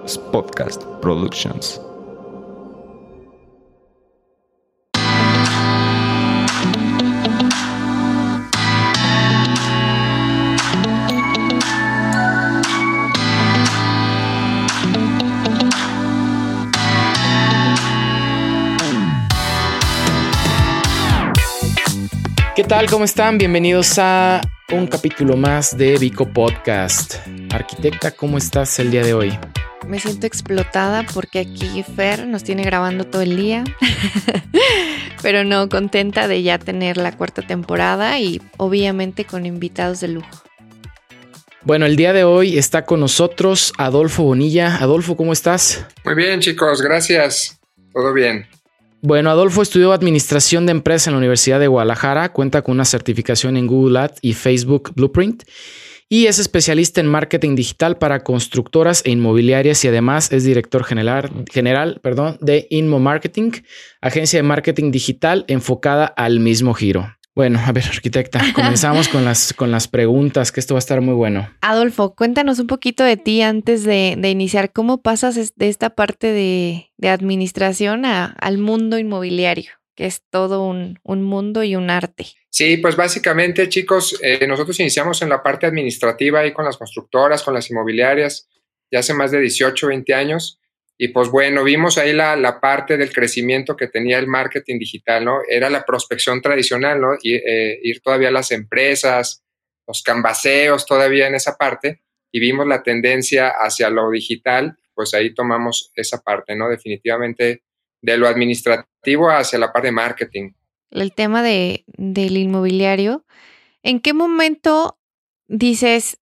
Podcast Productions. ¿Qué tal? ¿Cómo están? Bienvenidos a un capítulo más de Vico Podcast. Arquitecta, ¿cómo estás el día de hoy? Me siento explotada porque aquí Fer nos tiene grabando todo el día, pero no contenta de ya tener la cuarta temporada y obviamente con invitados de lujo. Bueno, el día de hoy está con nosotros Adolfo Bonilla. Adolfo, ¿cómo estás? Muy bien, chicos, gracias. Todo bien. Bueno, Adolfo estudió Administración de Empresas en la Universidad de Guadalajara, cuenta con una certificación en Google Ads y Facebook Blueprint y es especialista en marketing digital para constructoras e inmobiliarias y además es director general, general perdón, de Inmo Marketing, agencia de marketing digital enfocada al mismo giro. Bueno, a ver, arquitecta, comenzamos con las, con las preguntas, que esto va a estar muy bueno. Adolfo, cuéntanos un poquito de ti antes de, iniciar. ¿Cómo pasas de esta parte de, administración al mundo inmobiliario, que es todo un, mundo y un arte? Sí, pues básicamente, chicos, eh, nosotros iniciamos en la parte administrativa ahí con las constructoras, con las inmobiliarias, ya hace más de 18, 20 años. Y pues bueno, vimos ahí la, parte del crecimiento que tenía el marketing digital, ¿no? Era la prospección tradicional, ¿no? Y, eh, ir todavía a las empresas, los cambaseos todavía en esa parte, y vimos la tendencia hacia lo digital, pues ahí tomamos esa parte, ¿no? Definitivamente de lo administrativo hacia la parte de marketing. El tema de, del inmobiliario, ¿en qué momento dices,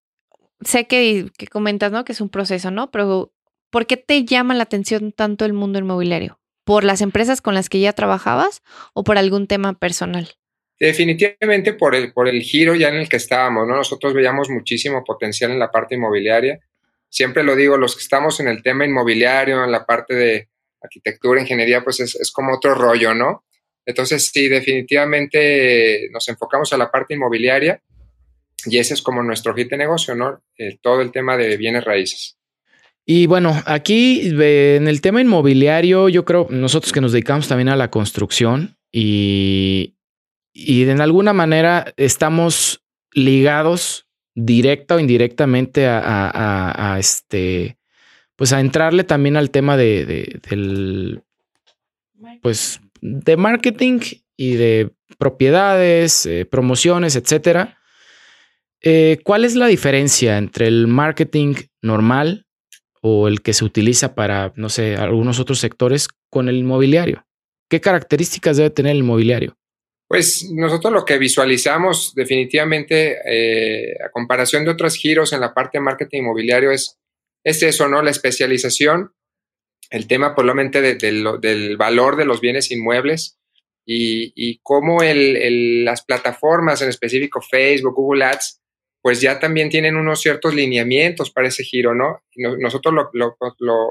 sé que, que comentas, ¿no? Que es un proceso, ¿no? Pero ¿Por qué te llama la atención tanto el mundo inmobiliario? ¿Por las empresas con las que ya trabajabas o por algún tema personal? Definitivamente por el, por el giro ya en el que estábamos, ¿no? Nosotros veíamos muchísimo potencial en la parte inmobiliaria. Siempre lo digo, los que estamos en el tema inmobiliario, en la parte de arquitectura, ingeniería, pues es, como otro rollo, ¿no? Entonces, sí, definitivamente nos enfocamos a la parte inmobiliaria y ese es como nuestro hit de negocio, ¿no? Eh, todo el tema de bienes raíces. Y bueno, aquí en el tema inmobiliario, yo creo nosotros que nos dedicamos también a la construcción y, y en alguna manera estamos ligados directa o indirectamente a, este, pues a entrarle también al tema de, del, pues de marketing y de propiedades, eh, promociones, etcétera. Eh, ¿Cuál es la diferencia entre el marketing normal o el que se utiliza para, no sé, algunos otros sectores con el inmobiliario? ¿Qué características debe tener el inmobiliario? Pues nosotros lo que visualizamos definitivamente eh, a comparación de otros giros en la parte de marketing inmobiliario es, es eso, ¿no? La especialización, el tema probablemente del valor de los bienes inmuebles y, cómo las plataformas, en específico Facebook, Google Ads, pues ya también tienen unos ciertos lineamientos para ese giro, ¿no? nosotros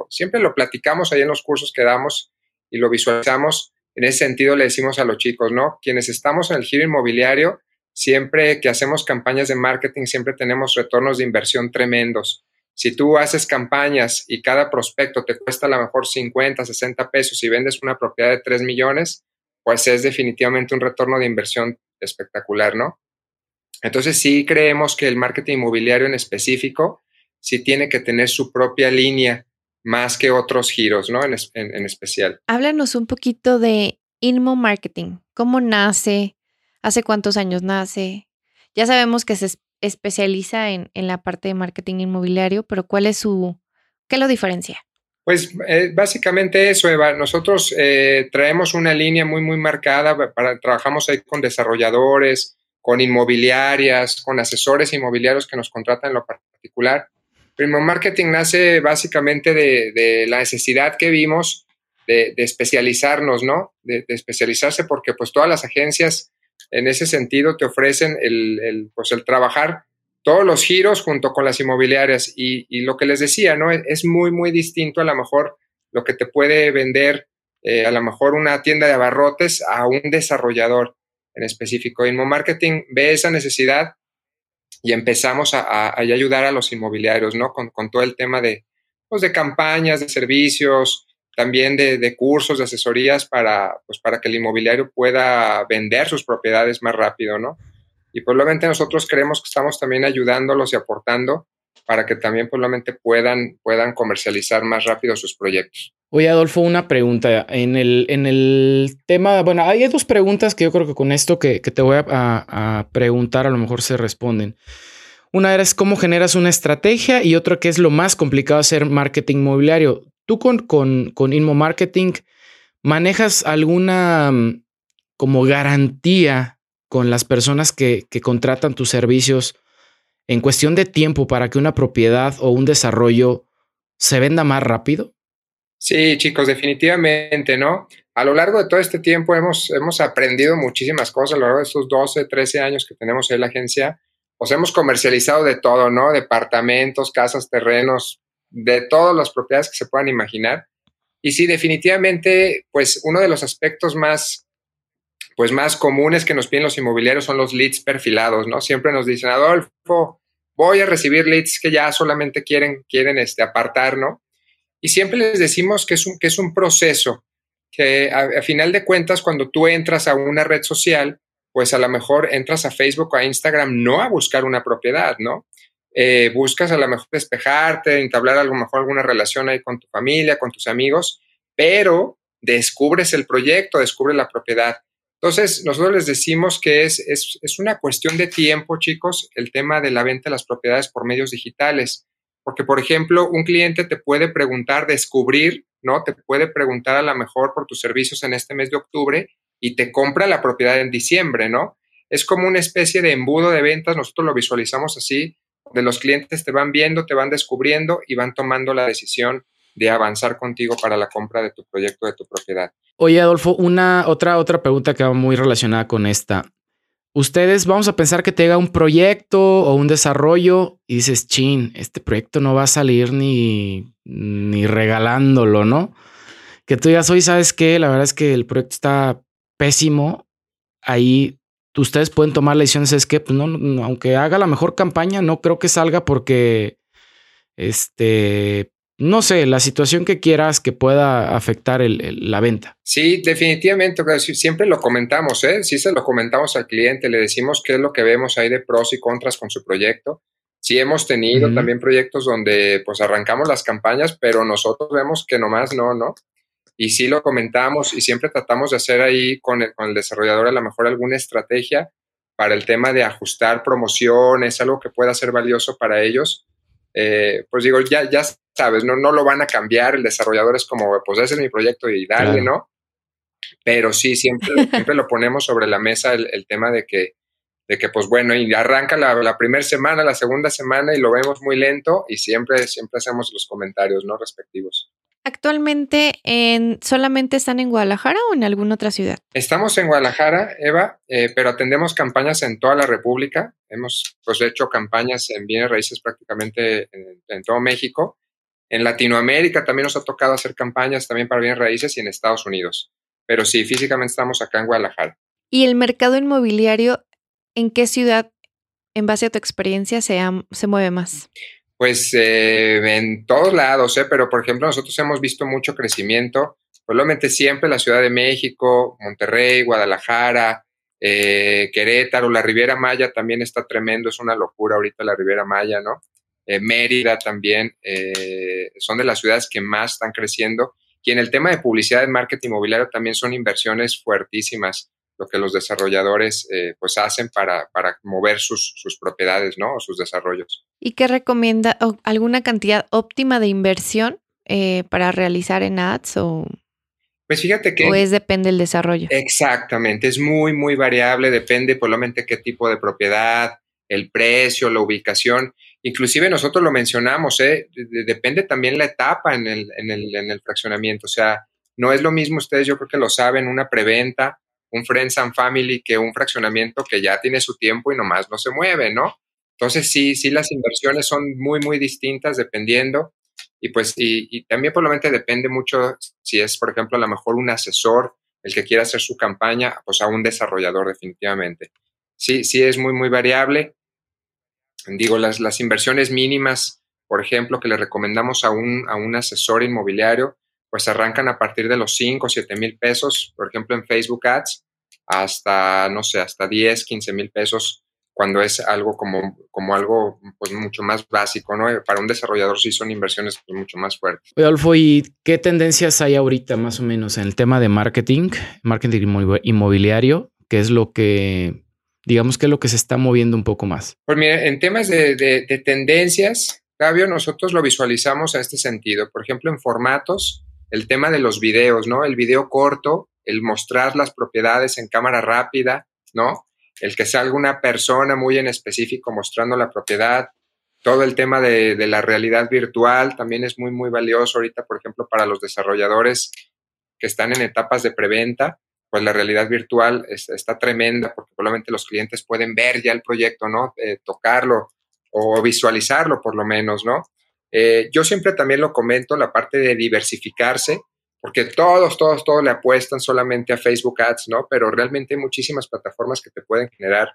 siempre lo platicamos ahí en los cursos que damos y lo visualizamos. En ese sentido le decimos a los chicos, ¿no? Quienes estamos en el giro inmobiliario, siempre que hacemos campañas de marketing, siempre tenemos retornos de inversión tremendos. Si tú haces campañas y cada prospecto te cuesta a lo mejor 50, 60 pesos y vendes una propiedad de 3 millones, pues es definitivamente un retorno de inversión espectacular, ¿no? Entonces sí creemos que el marketing inmobiliario en específico sí tiene que tener su propia línea más que otros giros, ¿no? En, especial. Háblanos un poquito de Inmo Marketing. ¿Cómo nace? ¿Hace cuántos años nace? Ya sabemos que se especializa en, la parte de marketing inmobiliario, pero ¿cuál es su, qué lo diferencia? Pues eh, básicamente eso, Eva. Nosotros eh, traemos una línea muy, muy marcada. Para, trabajamos ahí con desarrolladores, con inmobiliarias, con asesores inmobiliarios que nos contratan en lo particular. Primo Marketing nace básicamente de, la necesidad que vimos de, especializarnos, ¿no? De, especializarse porque pues todas las agencias en ese sentido te ofrecen el, pues, el trabajar todos los giros junto con las inmobiliarias y, lo que les decía, ¿no? Es muy, muy distinto a lo mejor lo que te puede vender eh, a lo mejor una tienda de abarrotes a un desarrollador en específico. Inmo Marketing ve esa necesidad y empezamos a, ayudar a los inmobiliarios, ¿no? Con, todo el tema de, pues, de campañas, de servicios, también de, cursos, de asesorías para, pues, para que el inmobiliario pueda vender sus propiedades más rápido, ¿no? Y probablemente nosotros creemos que estamos también ayudándolos y aportando para que también probablemente puedan, puedan comercializar más rápido sus proyectos. Oye, Adolfo, una pregunta. En el, en el tema, bueno, hay dos preguntas que yo creo que con esto que, te voy a, a, preguntar a lo mejor se responden. Una era es cómo generas una estrategia y otra que es lo más complicado hacer marketing inmobiliario. Tú con, con, con Inmo Marketing manejas alguna mm, como garantía con las personas que, que contratan tus servicios en cuestión de tiempo para que una propiedad o un desarrollo se venda más rápido? Sí, chicos, definitivamente, ¿no? A lo largo de todo este tiempo hemos, hemos aprendido muchísimas cosas, a lo largo de estos 12, 13 años que tenemos en la agencia, pues hemos comercializado de todo, ¿no? Departamentos, casas, terrenos, de todas las propiedades que se puedan imaginar. Y sí, definitivamente, pues uno de los aspectos más, pues más comunes que nos piden los inmobiliarios son los leads perfilados, ¿no? Siempre nos dicen, Adolfo, voy a recibir leads que ya solamente quieren, quieren este, apartar, ¿no? Y siempre les decimos que es un, que es un proceso, que a final de cuentas, cuando tú entras a una red social, pues a lo mejor entras a Facebook o a Instagram no a buscar una propiedad, ¿no? Eh, buscas a lo mejor despejarte, entablar a lo mejor alguna relación ahí con tu familia, con tus amigos, pero descubres el proyecto, descubres la propiedad. Entonces, nosotros les decimos que es, es, es, una cuestión de tiempo, chicos, el tema de la venta de las propiedades por medios digitales. Porque, por ejemplo, un cliente te puede preguntar, descubrir, ¿no? Te puede preguntar a lo mejor por tus servicios en este mes de octubre y te compra la propiedad en diciembre, ¿no? Es como una especie de embudo de ventas, nosotros lo visualizamos así, de los clientes te van viendo, te van descubriendo y van tomando la decisión de avanzar contigo para la compra de tu proyecto, de tu propiedad. Oye, Adolfo, una otra, otra pregunta que va muy relacionada con esta. Ustedes vamos a pensar que te llega un proyecto o un desarrollo y dices, chin, este proyecto no va a salir ni, ni regalándolo, ¿no? Que tú digas, hoy sabes qué, la verdad es que el proyecto está pésimo, ahí ustedes pueden tomar la decisión, es que, pues no, aunque haga la mejor campaña, no creo que salga porque, este, no sé, la situación que quieras que pueda afectar la venta. Sí, definitivamente, siempre lo comentamos, ¿eh? Sí se lo comentamos al cliente, le decimos qué es lo que vemos ahí de pros y contras con su proyecto. Sí hemos tenido también proyectos donde pues arrancamos las campañas, pero nosotros vemos que nomás no, ¿no? Y sí lo comentamos y siempre tratamos de hacer ahí con el, con el desarrollador a lo mejor alguna estrategia para el tema de ajustar promociones, algo que pueda ser valioso para ellos. Eh, pues digo, ya, ya sabes, no, no lo van a cambiar, el desarrollador es como, pues ese es mi proyecto y dale, ¿no? Pero sí, siempre, siempre lo ponemos sobre la mesa el, el tema de que, de que, pues bueno, y arranca la, la primera semana, la segunda semana y lo vemos muy lento y siempre, siempre hacemos los comentarios, ¿no? Respectivos. Actualmente en, solamente están en Guadalajara o en alguna otra ciudad? Estamos en Guadalajara, Eva, eh, pero atendemos campañas en toda la República. Hemos pues, hecho campañas en bienes raíces prácticamente en, todo México. En Latinoamérica también nos ha tocado hacer campañas también para bienes raíces y en Estados Unidos. Pero sí, físicamente estamos acá en Guadalajara. ¿Y el mercado inmobiliario en qué ciudad, en base a tu experiencia, se, se mueve más? Pues eh, en todos lados, ¿eh? pero por ejemplo nosotros hemos visto mucho crecimiento, probablemente siempre la Ciudad de México, Monterrey, Guadalajara, eh, Querétaro, la Riviera Maya también está tremendo, es una locura ahorita la Riviera Maya, ¿no? Eh, Mérida también, son de las ciudades que más están creciendo. Y en el tema de publicidad y marketing inmobiliario también son inversiones fuertísimas lo que los desarrolladores eh, pues hacen para, para mover sus, sus, propiedades, ¿no? O sus desarrollos. ¿Y qué recomienda alguna cantidad óptima de inversión eh, para realizar en ads o...? Pues fíjate que... ¿O es depende del desarrollo? Exactamente, es muy, muy variable, depende probablemente qué tipo de propiedad, el precio, la ubicación. Inclusive nosotros lo mencionamos, ¿eh? depende también la etapa en el, en, el, en el fraccionamiento. O sea, no es lo mismo, ustedes yo creo que lo saben, una preventa un Friends and Family que un fraccionamiento que ya tiene su tiempo y nomás no se mueve, ¿no? Entonces sí, sí las inversiones son muy, muy distintas dependiendo y pues y, también probablemente depende mucho si es, por ejemplo, a lo mejor un asesor el que quiera hacer su campaña, pues a un desarrollador definitivamente. Sí, sí es muy, muy variable. Digo, las, las inversiones mínimas por ejemplo, que le recomendamos a un, a un asesor inmobiliario, pues arrancan a partir de los 5 o 7 mil pesos, por ejemplo, en Facebook Ads, hasta, no sé, hasta 10, 15 mil pesos cuando es algo como, como algo pues mucho más básico, ¿no? Para un desarrollador sí son inversiones pues, mucho más fuertes. Adolfo, ¿y qué tendencias hay ahorita más o menos en el tema de marketing, marketing inmobiliario? ¿Qué es lo que, digamos, qué es lo que se está moviendo un poco más? Pues mira, en temas de, de, de tendencias, Fabio, nosotros lo visualizamos a este sentido. Por ejemplo, en formatos, el tema de los videos, ¿no? El video corto, el mostrar las propiedades en cámara rápida, ¿no? el que salga una persona muy en específico mostrando la propiedad, todo el tema de, la realidad virtual también es muy, muy valioso ahorita, por ejemplo, para los desarrolladores que están en etapas de preventa, pues la realidad virtual está tremenda porque probablemente los clientes pueden ver ya el proyecto, ¿no? Eh, tocarlo o visualizarlo por lo menos, ¿no? Eh, yo siempre también lo comento, la parte de diversificarse, porque todos, todos, todos le apuestan solamente a Facebook Ads, ¿no? Pero realmente hay muchísimas plataformas que te pueden generar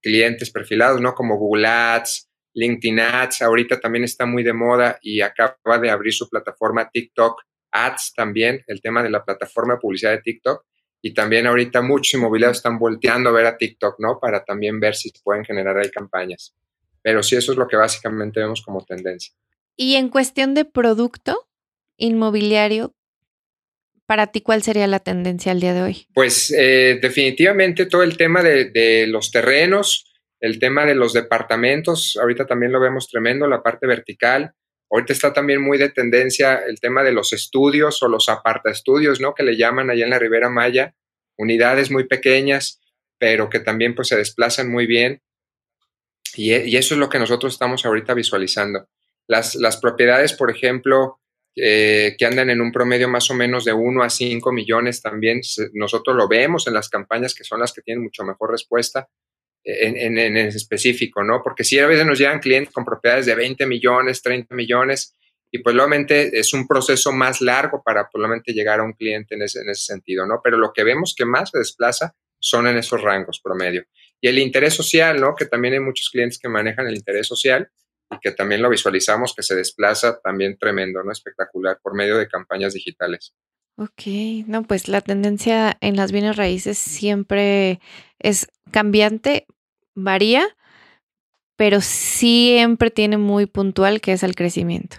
clientes perfilados, ¿no? Como Google Ads, LinkedIn Ads, ahorita también está muy de moda y acaba de abrir su plataforma TikTok Ads también, el tema de la plataforma de publicidad de TikTok. Y también ahorita muchos inmobiliarios están volteando a ver a TikTok, ¿no? Para también ver si pueden generar ahí campañas. Pero sí, eso es lo que básicamente vemos como tendencia. Y en cuestión de producto inmobiliario, para ti, ¿cuál sería la tendencia al día de hoy? Pues eh, definitivamente todo el tema de, los terrenos, el tema de los departamentos, ahorita también lo vemos tremendo, la parte vertical. Ahorita está también muy de tendencia el tema de los estudios o los aparta estudios, ¿no? Que le llaman allá en la Ribera Maya, unidades muy pequeñas, pero que también pues se desplazan muy bien. Y, eso es lo que nosotros estamos ahorita visualizando. Las, las propiedades, por ejemplo, eh, que andan en un promedio más o menos de 1 a 5 millones también. Nosotros lo vemos en las campañas que son las que tienen mucho mejor respuesta en, en, en específico, ¿no? Porque si a veces nos llegan clientes con propiedades de 20 millones, 30 millones, y pues obviamente es un proceso más largo para probablemente llegar a un cliente en ese, en ese sentido, ¿no? Pero lo que vemos que más se desplaza son en esos rangos promedio. Y el interés social, ¿no? Que también hay muchos clientes que manejan el interés social y que también lo visualizamos que se desplaza también tremendo, ¿no? Espectacular por medio de campañas digitales. Ok, no, pues la tendencia en las bienes raíces siempre es cambiante, varía, pero siempre tiene muy puntual que es el crecimiento.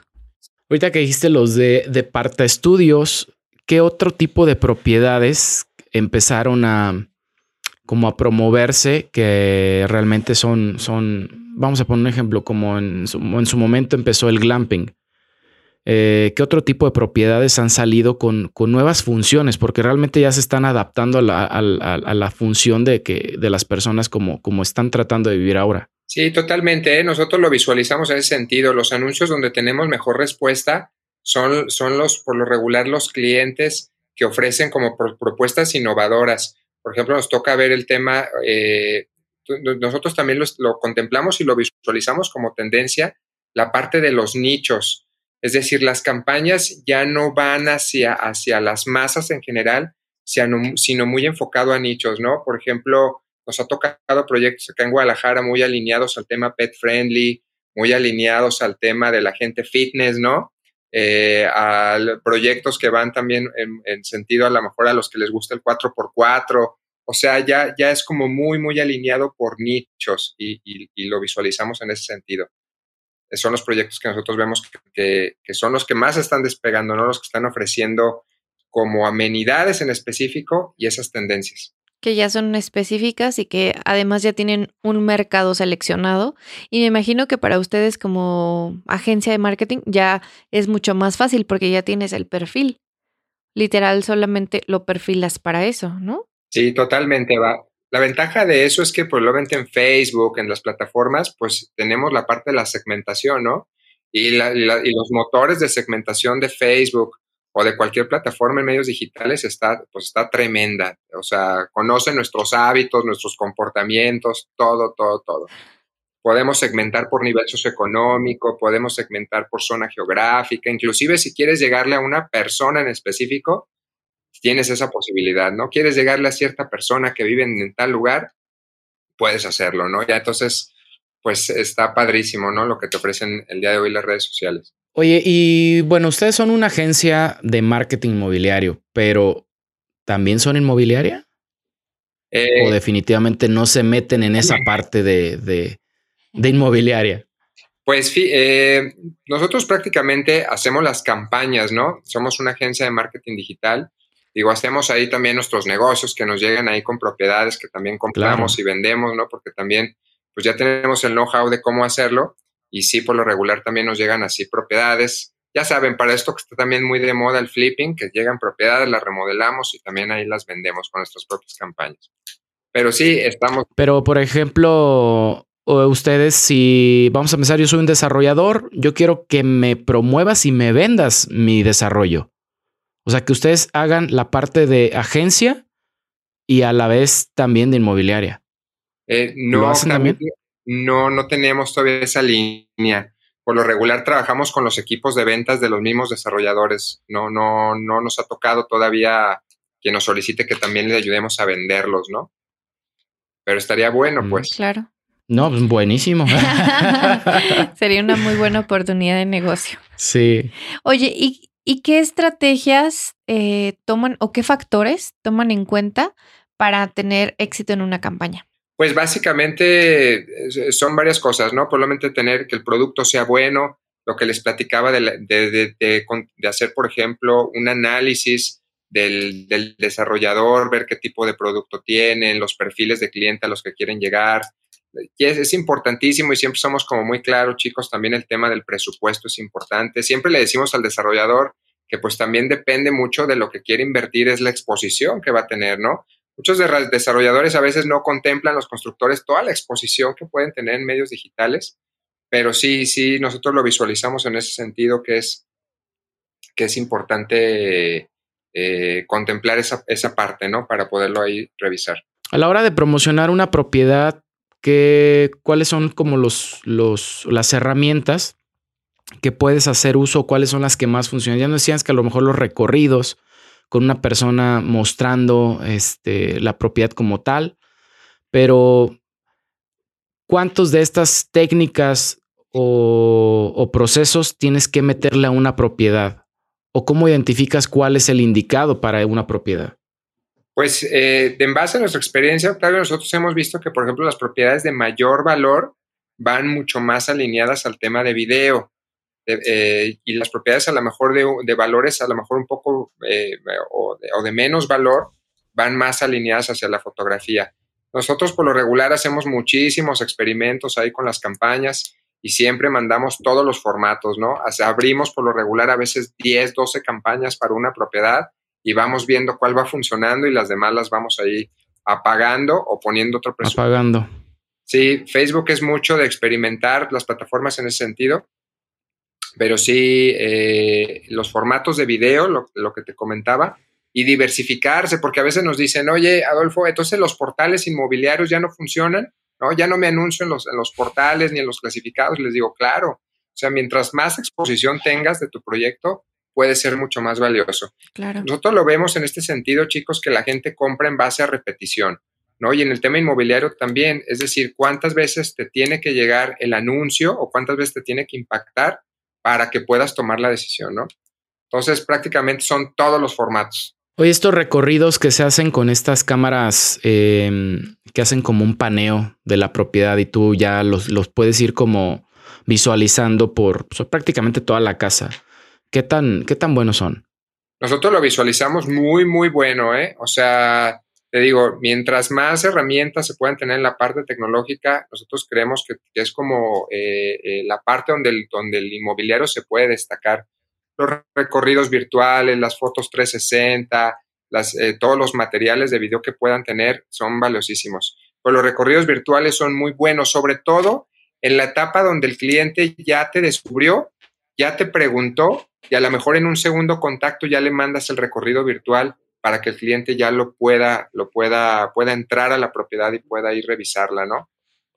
Ahorita que dijiste los de, de Parta Estudios, ¿qué otro tipo de propiedades empezaron a como a promoverse que realmente son, son vamos a poner un ejemplo, como en su, momento empezó el glamping. Eh, ¿Qué otro tipo de propiedades han salido con, nuevas funciones? Porque realmente ya se están adaptando a la, función de, que, de las personas como, como están tratando de vivir ahora. Sí, totalmente. ¿eh? Nosotros lo visualizamos en ese sentido. Los anuncios donde tenemos mejor respuesta son, son los, por lo regular, los clientes que ofrecen como propuestas innovadoras. Por ejemplo, nos toca ver el tema eh, nosotros también lo, contemplamos y lo visualizamos como tendencia, la parte de los nichos. Es decir, las campañas ya no van hacia, hacia las masas en general, sino muy enfocado a nichos, ¿no? Por ejemplo, nos ha tocado proyectos acá en Guadalajara muy alineados al tema pet friendly, muy alineados al tema de la gente fitness, ¿no? Eh, a proyectos que van también en, en, sentido a lo mejor a los que les gusta el 4x4 o sea, ya, ya es como muy, muy alineado por nichos y, lo visualizamos en ese sentido. Son los proyectos que nosotros vemos que, son los que más están despegando, ¿no? Los que están ofreciendo como amenidades en específico y esas tendencias. Que ya son específicas y que además ya tienen un mercado seleccionado. Y me imagino que para ustedes como agencia de marketing ya es mucho más fácil porque ya tienes el perfil. Literal, solamente lo perfilas para eso, ¿no? Sí, totalmente. Va. La ventaja de eso es que probablemente en Facebook, en las plataformas, pues tenemos la parte de la segmentación, ¿no? Y, los motores de segmentación de Facebook o de cualquier plataforma en medios digitales está, pues está tremenda. O sea, conoce nuestros hábitos, nuestros comportamientos, todo, todo, todo. Podemos segmentar por nivel socioeconómico, podemos segmentar por zona geográfica, inclusive si quieres llegarle a una persona en específico, tienes esa posibilidad, ¿no? Quieres llegarle a cierta persona que vive en tal lugar, puedes hacerlo, ¿no? Ya entonces, pues está padrísimo, ¿no? Lo que te ofrecen el día de hoy las redes sociales. Oye, y bueno, ustedes son una agencia de marketing inmobiliario, pero ¿también son inmobiliaria? Eh, ¿O definitivamente no se meten en esa parte de, de, de inmobiliaria? Pues eh, nosotros prácticamente hacemos las campañas, ¿no? Somos una agencia de marketing digital. Digo, hacemos ahí también nuestros negocios que nos llegan ahí con propiedades que también compramos y vendemos, ¿no? Porque también, pues ya tenemos el know-how de cómo hacerlo. Y sí, por lo regular también nos llegan así propiedades. Ya saben, para esto que está también muy de moda el flipping, que llegan propiedades, las remodelamos y también ahí las vendemos con nuestras propias campañas. Pero sí, estamos. Pero, por ejemplo, ustedes, si vamos a pensar, yo soy un desarrollador, yo quiero que me promuevas y me vendas mi desarrollo. O sea, que ustedes hagan la parte de agencia y a la vez también de inmobiliaria. Eh, no, también? no, no tenemos todavía esa línea. Por lo regular trabajamos con los equipos de ventas de los mismos desarrolladores. No, no, no nos ha tocado todavía que nos solicite que también le ayudemos a venderlos, ¿no? Pero estaría bueno, Mm. pues. Claro. No, pues buenísimo. Sería una muy buena oportunidad de negocio. sí. Oye, ¿y, y qué estrategias eh, toman o qué factores toman en cuenta para tener éxito en una campaña? Pues básicamente eh, son varias cosas, ¿no? Probablemente tener que el producto sea bueno, lo que les platicaba de, la- de- de- de hacer, por ejemplo, un análisis del, del desarrollador, ver qué tipo de producto tienen, los perfiles de cliente a los que quieren llegar. Es, es importantísimo y siempre somos como muy claros, chicos, también el tema del presupuesto es importante. Siempre le decimos al desarrollador que pues también depende mucho de lo que quiere invertir, es la exposición que va a tener, ¿no? Muchos de- desarrolladores a veces no contemplan los constructores toda la exposición que pueden tener en medios digitales, pero sí, sí, nosotros lo visualizamos en ese sentido que es, que es importante eh, contemplar esa, esa parte, ¿no? Para poderlo ahí revisar. A la hora de promocionar una propiedad, ¿qué, ¿cuáles son como los, los, las herramientas que puedes hacer uso? ¿Cuáles son las que más funcionan? Ya nos decías que a lo mejor los recorridos con una persona mostrando este, la propiedad como tal, pero ¿cuántos de estas técnicas o, o procesos tienes que meterle a una propiedad? ¿O cómo identificas cuál es el indicado para una propiedad? Pues eh, en base a nuestra experiencia, Octavio, nosotros hemos visto que, por ejemplo, las propiedades de mayor valor van mucho más alineadas al tema de video. De, eh, y las propiedades a lo mejor de, de, valores a lo mejor un poco eh, o, de, menos valor van más alineadas hacia la fotografía. Nosotros por lo regular hacemos muchísimos experimentos ahí con las campañas y siempre mandamos todos los formatos, ¿no? O sea, abrimos por lo regular a veces 10, 12 campañas para una propiedad y vamos viendo cuál va funcionando y las demás las vamos ahí apagando o poniendo otro presupuesto. Apagando. Sí, Facebook es mucho de experimentar las plataformas en ese sentido, pero sí eh, los formatos de video, lo, lo, que te comentaba, y diversificarse, porque a veces nos dicen, oye, Adolfo, entonces los portales inmobiliarios ya no funcionan, ¿no? Ya no me anuncio en los, en los portales ni en los clasificados. Les digo, claro, o sea, mientras más exposición tengas de tu proyecto, puede ser mucho más valioso. Claro. Nosotros lo vemos en este sentido, chicos, que la gente compra en base a repetición, ¿no? Y en el tema inmobiliario también, es decir, cuántas veces te tiene que llegar el anuncio o cuántas veces te tiene que impactar para que puedas tomar la decisión, ¿no? Entonces, prácticamente son todos los formatos. Oye, estos recorridos que se hacen con estas cámaras eh, que hacen como un paneo de la propiedad y tú ya los, los puedes ir como visualizando por prácticamente toda la casa. ¿Qué tan, ¿Qué tan buenos son? Nosotros lo visualizamos muy, muy bueno, ¿eh? O sea, te digo, mientras más herramientas se puedan tener en la parte tecnológica, nosotros creemos que, que es como eh, eh, la parte donde el, donde el inmobiliario se puede destacar. Los recorridos virtuales, las fotos 360, las, eh, todos los materiales de video que puedan tener son valiosísimos. Pero los recorridos virtuales son muy buenos, sobre todo en la etapa donde el cliente ya te descubrió, ya te preguntó y a lo mejor en un segundo contacto ya le mandas el recorrido virtual para que el cliente ya lo pueda, lo pueda, pueda entrar a la propiedad y pueda ir revisarla, ¿no?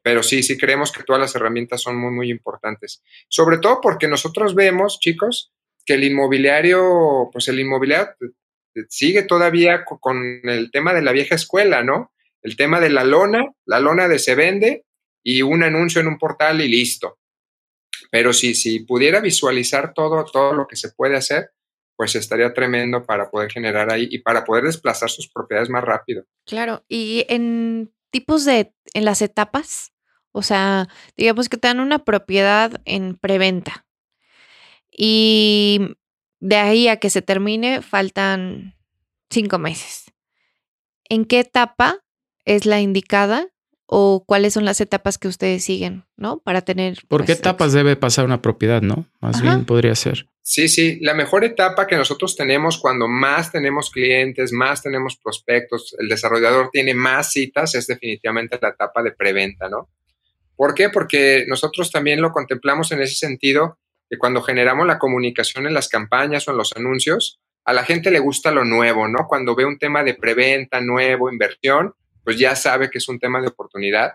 Pero sí, sí creemos que todas las herramientas son muy, muy importantes. Sobre todo porque nosotros vemos, chicos, que el inmobiliario, pues el inmobiliario sigue todavía con el tema de la vieja escuela, ¿no? El tema de la lona, la lona de se vende y un anuncio en un portal y listo. Pero si, si pudiera visualizar todo, todo lo que se puede hacer, pues estaría tremendo para poder generar ahí y para poder desplazar sus propiedades más rápido. Claro, y en tipos de, en las etapas, o sea, digamos que te dan una propiedad en preventa y de ahí a que se termine faltan cinco meses. ¿En qué etapa es la indicada o cuáles son las etapas que ustedes siguen, ¿no? Para tener... ¿Por qué pues, etapas debe pasar una propiedad, no? Más Ajá. bien podría ser. Sí, sí, la mejor etapa que nosotros tenemos cuando más tenemos clientes, más tenemos prospectos, el desarrollador tiene más citas, es definitivamente la etapa de preventa, ¿no? ¿Por qué? Porque nosotros también lo contemplamos en ese sentido, que cuando generamos la comunicación en las campañas o en los anuncios, a la gente le gusta lo nuevo, ¿no? Cuando ve un tema de preventa, nuevo, inversión, pues ya sabe que es un tema de oportunidad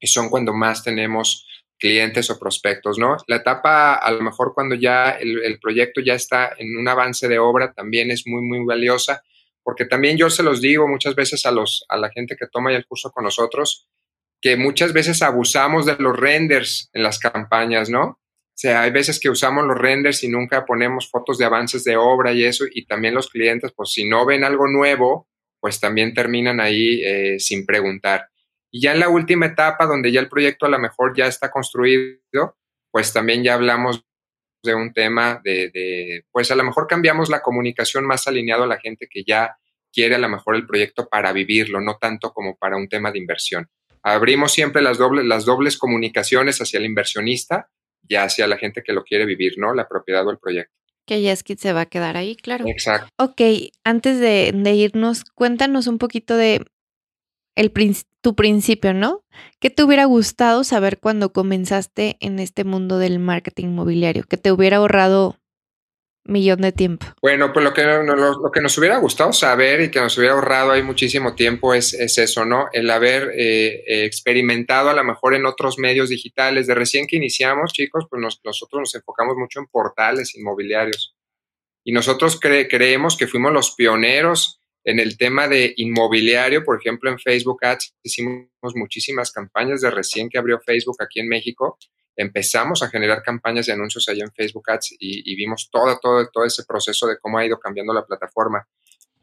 y son cuando más tenemos clientes o prospectos, ¿no? La etapa, a lo mejor cuando ya el, proyecto ya está en un avance de obra, también es muy, muy valiosa, porque también yo se los digo muchas veces a, los, a la gente que toma el curso con nosotros, que muchas veces abusamos de los renders en las campañas, ¿no? O sea, hay veces que usamos los renders y nunca ponemos fotos de avances de obra y eso, y también los clientes, pues si no ven algo nuevo, pues también terminan ahí eh, sin preguntar. Y ya en la última etapa, donde ya el proyecto a lo mejor ya está construido, pues también ya hablamos de un tema de, de, pues a lo mejor cambiamos la comunicación más alineado a la gente que ya quiere a lo mejor el proyecto para vivirlo, no tanto como para un tema de inversión. Abrimos siempre las dobles, las dobles comunicaciones hacia el inversionista y hacia la gente que lo quiere vivir, ¿no? La propiedad o el proyecto. Que Yeskit se va a quedar ahí, claro. Exacto. Ok, antes de, de irnos, cuéntanos un poquito de el, tu principio, ¿no? ¿Qué te hubiera gustado saber cuando comenzaste en este mundo del marketing inmobiliario? Que te hubiera ahorrado millón de tiempo. Bueno, pues lo que, lo, lo, que nos hubiera gustado saber y que nos hubiera ahorrado ahí muchísimo tiempo es, es eso, ¿no? El haber eh, experimentado a lo mejor en otros medios digitales. De recién que iniciamos, chicos, pues nos, nosotros nos enfocamos mucho en portales inmobiliarios. Y nosotros cre creemos que fuimos los pioneros en el tema de inmobiliario, por ejemplo, en Facebook Ads hicimos muchísimas campañas de recién que abrió Facebook aquí en México. Empezamos a generar campañas de anuncios allá en Facebook Ads y, y vimos todo, todo, todo ese proceso de cómo ha ido cambiando la plataforma.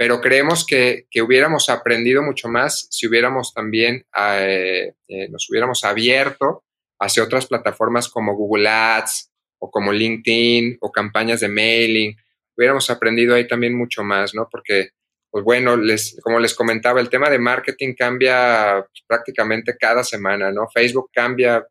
Pero creemos que, que hubiéramos aprendido mucho más si hubiéramos también, eh, eh, nos hubiéramos abierto hacia otras plataformas como Google Ads o como LinkedIn o campañas de mailing. Hubiéramos aprendido ahí también mucho más, ¿no? Porque pues bueno, les, como les comentaba, el tema de marketing cambia pues, prácticamente cada semana, ¿no? Facebook cambia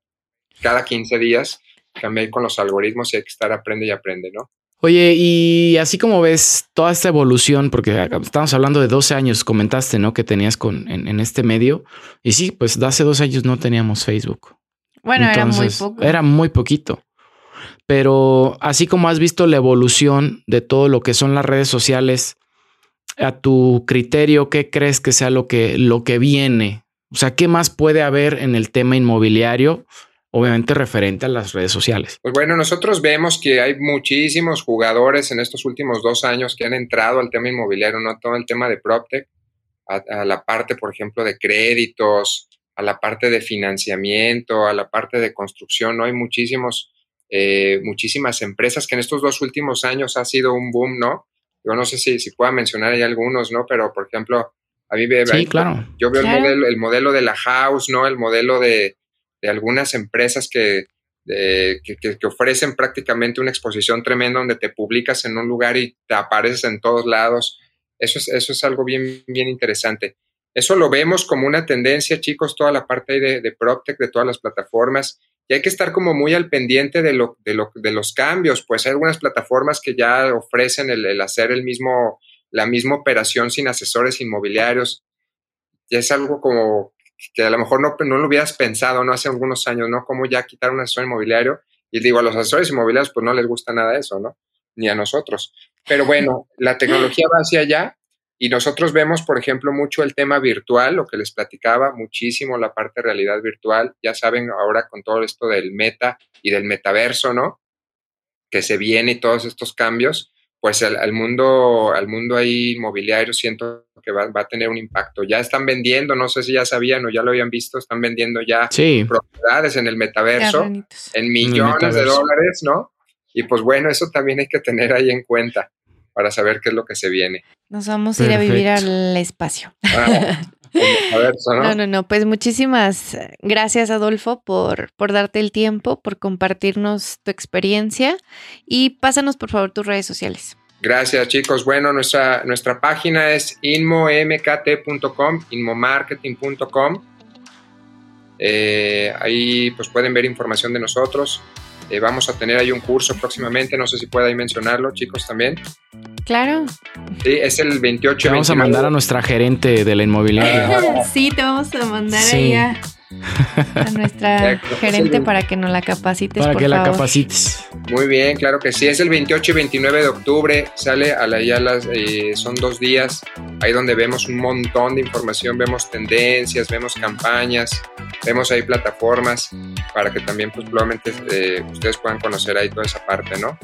cada 15 días, cambia con los algoritmos y hay que estar aprende y aprende, ¿no? Oye, y así como ves toda esta evolución, porque estamos hablando de 12 años, comentaste, ¿no? Que tenías con, en, en este medio. Y sí, pues hace dos años no teníamos Facebook. Bueno, Entonces, era muy poco. Era muy poquito. Pero así como has visto la evolución de todo lo que son las redes sociales, a tu criterio, ¿qué crees que sea lo que, lo que viene? O sea, ¿qué más puede haber en el tema inmobiliario? Obviamente referente a las redes sociales. Pues bueno, nosotros vemos que hay muchísimos jugadores en estos últimos dos años que han entrado al tema inmobiliario, no todo el tema de PropTech, a, a la parte, por ejemplo, de créditos, a la parte de financiamiento, a la parte de construcción, ¿no? Hay muchísimos, eh, muchísimas empresas que en estos dos últimos años ha sido un boom, ¿no? yo no sé si, si pueda mencionar ahí algunos, ¿no? Pero, por ejemplo, a mí me, sí, claro. yo veo claro. el, modelo, el modelo de la house, ¿no? El modelo de, de algunas empresas que, que, que, ofrecen prácticamente una exposición tremenda donde te publicas en un lugar y te apareces en todos lados. Eso es, eso es algo bien, bien interesante. Eso lo vemos como una tendencia, chicos, toda la parte de, de PropTech, de todas las plataformas y hay que estar como muy al pendiente de, lo, de, lo, de los cambios, pues hay algunas plataformas que ya ofrecen el, hacer el mismo, la misma operación sin asesores inmobiliarios. Ya es algo como que a lo mejor no, no lo hubieras pensado, ¿no? Hace algunos años, ¿no? Como ya quitar un asesor inmobiliario. Y digo, a los asesores inmobiliarios pues no les gusta nada eso, ¿no? Ni a nosotros. Pero bueno, la tecnología va hacia allá y nosotros vemos, por ejemplo, mucho el tema virtual, lo que les platicaba, muchísimo la parte de realidad virtual. Ya saben, ahora con todo esto del meta y del metaverso, ¿no? Que se viene y todos estos cambios, pues al, mundo, al mundo ahí inmobiliario siento que va, a tener un impacto. Ya están vendiendo, no sé si ya sabían o ya lo habían visto, están vendiendo ya propiedades en el metaverso en millones de dólares, ¿no? Y pues bueno, eso también hay que tener ahí en cuenta para saber qué es lo que se viene. Nos vamos a ir a vivir al espacio. Ah, ¿no? ¿no? no, no, pues muchísimas gracias Adolfo por, por darte el tiempo, por compartirnos tu experiencia y pásanos por favor tus redes sociales. Gracias chicos. Bueno, nuestra, nuestra página es inmomkt.com, inmomarketing.com. Eh, ahí pues pueden ver información de nosotros. Eh, vamos a tener ahí un curso próximamente, no sé si pueda ahí mencionarlo, chicos, también. Claro. Sí, es el 28. Te vamos a mandar a nuestra gerente de la inmobiliaria. sí, te vamos a mandar sí. a nuestra gerente para que nos la capacites. Para que la capacites. Muy bien, claro que sí. Es el 28 y 29 de octubre. Sale a la ya las, eh, son dos días. Ahí donde vemos un montón de información, vemos tendencias, vemos campañas, vemos ahí plataformas para que también, pues, probablemente eh, ustedes puedan conocer ahí toda esa parte, ¿no?